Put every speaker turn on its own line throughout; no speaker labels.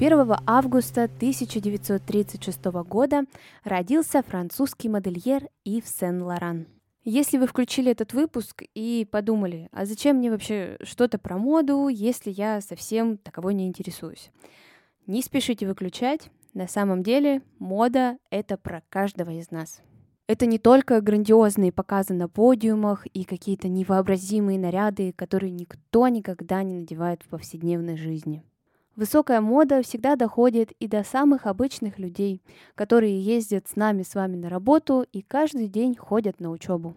1 августа 1936 года родился французский модельер Ив Сен-Лоран. Если вы включили этот выпуск и подумали, а зачем мне вообще что-то про моду, если я совсем таковой не интересуюсь? Не спешите выключать. На самом деле мода — это про каждого из нас. Это не только грандиозные показы на подиумах и какие-то невообразимые наряды, которые никто никогда не надевает в повседневной жизни. Высокая мода всегда доходит и до самых обычных людей, которые ездят с нами с вами на работу и каждый день ходят на учебу.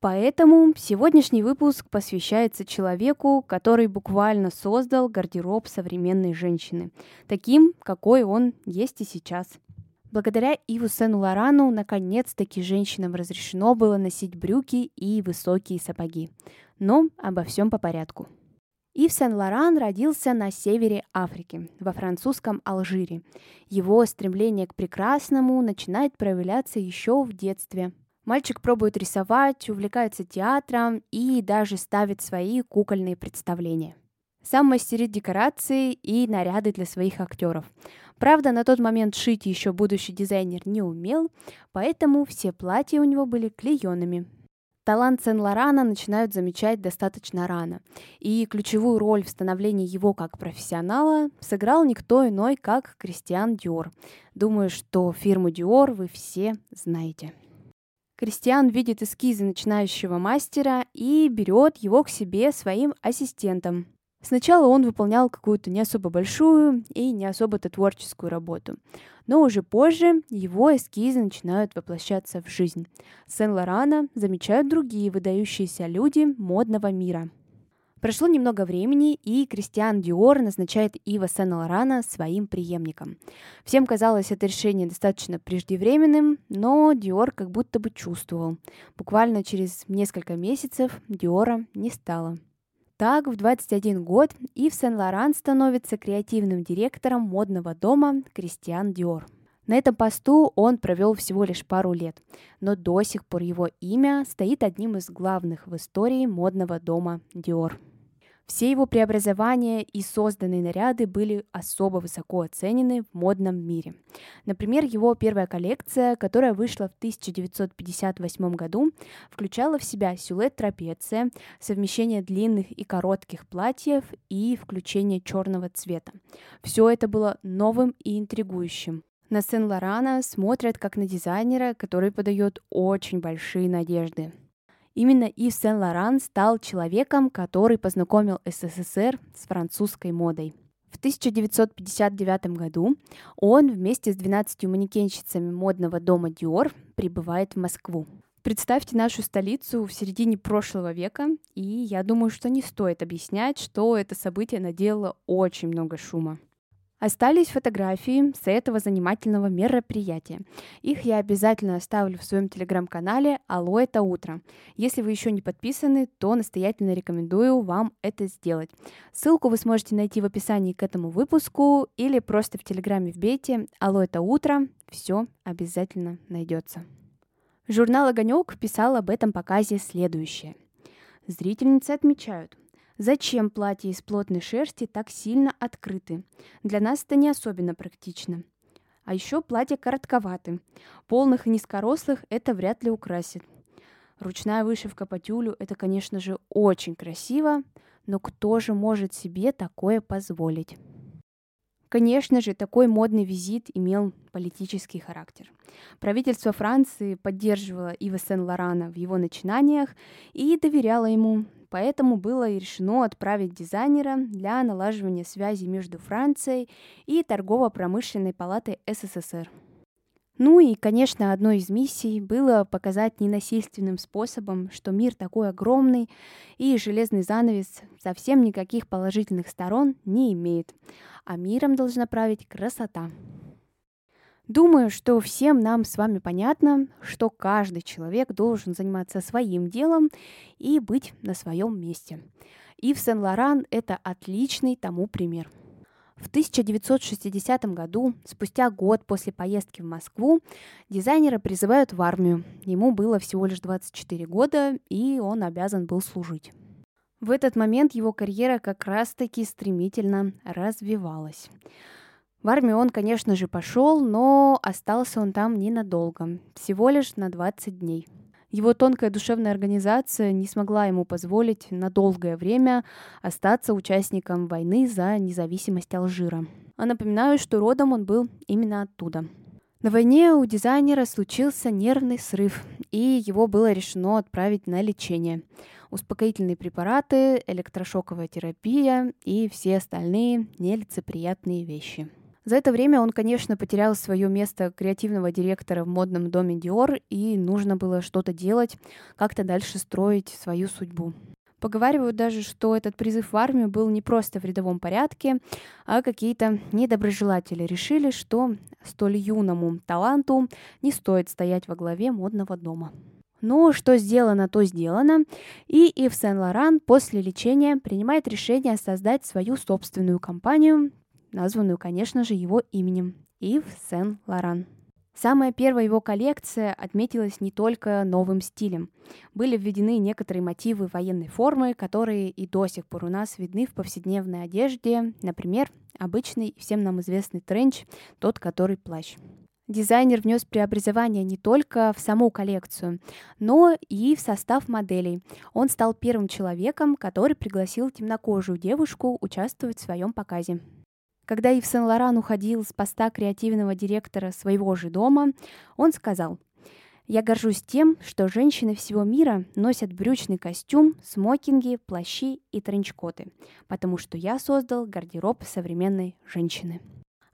Поэтому сегодняшний выпуск посвящается человеку, который буквально создал гардероб современной женщины, таким, какой он есть и сейчас. Благодаря Иву Сен-Лорану наконец-таки женщинам разрешено было носить брюки и высокие сапоги. Но обо всем по порядку. Ив Сен-Лоран родился на севере Африки, во французском Алжире. Его стремление к прекрасному начинает проявляться еще в детстве. Мальчик пробует рисовать, увлекается театром и даже ставит свои кукольные представления. Сам мастерит декорации и наряды для своих актеров. Правда, на тот момент шить еще будущий дизайнер не умел, поэтому все платья у него были клееными, Талант Сен-Лорана начинают замечать достаточно рано, и ключевую роль в становлении его как профессионала сыграл никто иной, как Кристиан Диор. Думаю, что фирму Диор вы все знаете. Кристиан видит эскизы начинающего мастера и берет его к себе своим ассистентом. Сначала он выполнял какую-то не особо большую и не особо-то творческую работу, но уже позже его эскизы начинают воплощаться в жизнь. Сен-Лорана замечают другие выдающиеся люди модного мира. Прошло немного времени, и Кристиан Диор назначает Ива Сен-Лорана своим преемником. Всем казалось это решение достаточно преждевременным, но Диор как будто бы чувствовал. Буквально через несколько месяцев Диора не стало. Так, в 21 год Ив Сен-Лоран становится креативным директором модного дома Кристиан Диор. На этом посту он провел всего лишь пару лет, но до сих пор его имя стоит одним из главных в истории модного дома Диор. Все его преобразования и созданные наряды были особо высоко оценены в модном мире. Например, его первая коллекция, которая вышла в 1958 году, включала в себя силуэт трапеция, совмещение длинных и коротких платьев и включение черного цвета. Все это было новым и интригующим. На Сен-Лорана смотрят как на дизайнера, который подает очень большие надежды. Именно Ив Сен-Лоран стал человеком, который познакомил СССР с французской модой. В 1959 году он вместе с 12 манекенщицами модного дома Dior прибывает в Москву. Представьте нашу столицу в середине прошлого века, и я думаю, что не стоит объяснять, что это событие наделало очень много шума. Остались фотографии с этого занимательного мероприятия. Их я обязательно оставлю в своем телеграм-канале «Алло, это утро». Если вы еще не подписаны, то настоятельно рекомендую вам это сделать. Ссылку вы сможете найти в описании к этому выпуску или просто в телеграме вбейте «Алло, это утро». Все обязательно найдется. Журнал «Огонек» писал об этом показе следующее. Зрительницы отмечают, Зачем платья из плотной шерсти так сильно открыты? Для нас это не особенно практично. А еще платья коротковаты. Полных и низкорослых это вряд ли украсит. Ручная вышивка по тюлю – это, конечно же, очень красиво, но кто же может себе такое позволить? Конечно же, такой модный визит имел политический характер. Правительство Франции поддерживало Ива Сен-Лорана в его начинаниях и доверяло ему, Поэтому было и решено отправить дизайнера для налаживания связи между Францией и торгово-промышленной палатой СССР. Ну и, конечно, одной из миссий было показать ненасильственным способом, что мир такой огромный, и железный занавес совсем никаких положительных сторон не имеет, а миром должна править красота. Думаю, что всем нам с вами понятно, что каждый человек должен заниматься своим делом и быть на своем месте. И в Сен-Лоран это отличный тому пример – в 1960 году, спустя год после поездки в Москву, дизайнера призывают в армию. Ему было всего лишь 24 года, и он обязан был служить. В этот момент его карьера как раз-таки стремительно развивалась. В армию он, конечно же, пошел, но остался он там ненадолго, всего лишь на 20 дней – его тонкая душевная организация не смогла ему позволить на долгое время остаться участником войны за независимость Алжира. А напоминаю, что родом он был именно оттуда. На войне у дизайнера случился нервный срыв, и его было решено отправить на лечение. Успокоительные препараты, электрошоковая терапия и все остальные нелицеприятные вещи – за это время он, конечно, потерял свое место креативного директора в модном доме Dior, и нужно было что-то делать, как-то дальше строить свою судьбу. Поговаривают даже, что этот призыв в армию был не просто в рядовом порядке, а какие-то недоброжелатели решили, что столь юному таланту не стоит стоять во главе модного дома. Но что сделано, то сделано, и Ив Сен-Лоран после лечения принимает решение создать свою собственную компанию, названную, конечно же, его именем – Ив Сен-Лоран. Самая первая его коллекция отметилась не только новым стилем. Были введены некоторые мотивы военной формы, которые и до сих пор у нас видны в повседневной одежде. Например, обычный, всем нам известный тренч, тот, который плащ. Дизайнер внес преобразование не только в саму коллекцию, но и в состав моделей. Он стал первым человеком, который пригласил темнокожую девушку участвовать в своем показе. Когда Ив Сен-Лоран уходил с поста креативного директора своего же дома, он сказал, «Я горжусь тем, что женщины всего мира носят брючный костюм, смокинги, плащи и тренчкоты, потому что я создал гардероб современной женщины».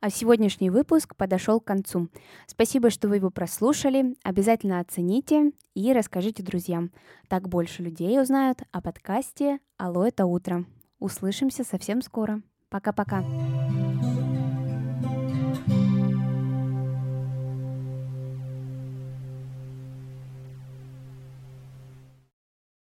А сегодняшний выпуск подошел к концу. Спасибо, что вы его прослушали. Обязательно оцените и расскажите друзьям. Так больше людей узнают о подкасте «Алло, это утро». Услышимся совсем скоро. Пока-пока.